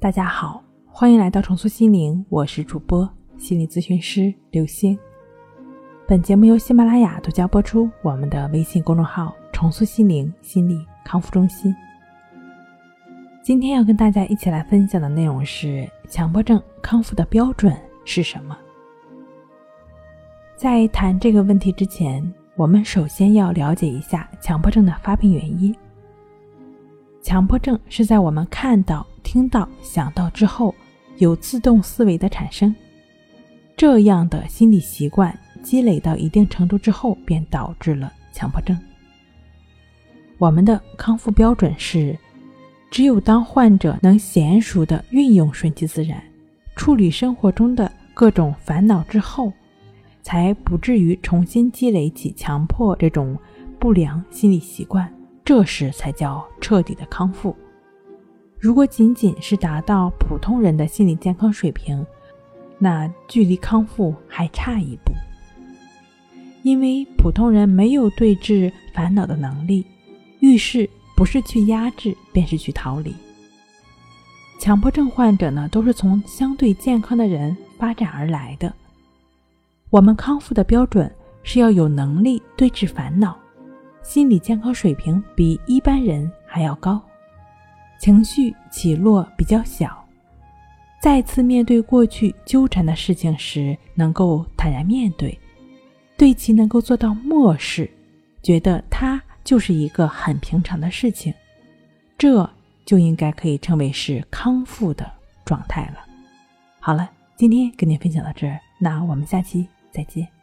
大家好，欢迎来到重塑心灵，我是主播心理咨询师刘星。本节目由喜马拉雅独家播出。我们的微信公众号“重塑心灵心理康复中心”。今天要跟大家一起来分享的内容是：强迫症康复的标准是什么？在谈这个问题之前，我们首先要了解一下强迫症的发病原因。强迫症是在我们看到。听到、想到之后，有自动思维的产生，这样的心理习惯积累到一定程度之后，便导致了强迫症。我们的康复标准是：只有当患者能娴熟的运用顺其自然，处理生活中的各种烦恼之后，才不至于重新积累起强迫这种不良心理习惯，这时才叫彻底的康复。如果仅仅是达到普通人的心理健康水平，那距离康复还差一步。因为普通人没有对治烦恼的能力，遇事不是去压制，便是去逃离。强迫症患者呢，都是从相对健康的人发展而来的。我们康复的标准是要有能力对治烦恼，心理健康水平比一般人还要高。情绪起落比较小，再次面对过去纠缠的事情时，能够坦然面对，对其能够做到漠视，觉得它就是一个很平常的事情，这就应该可以称为是康复的状态了。好了，今天跟您分享到这儿，那我们下期再见。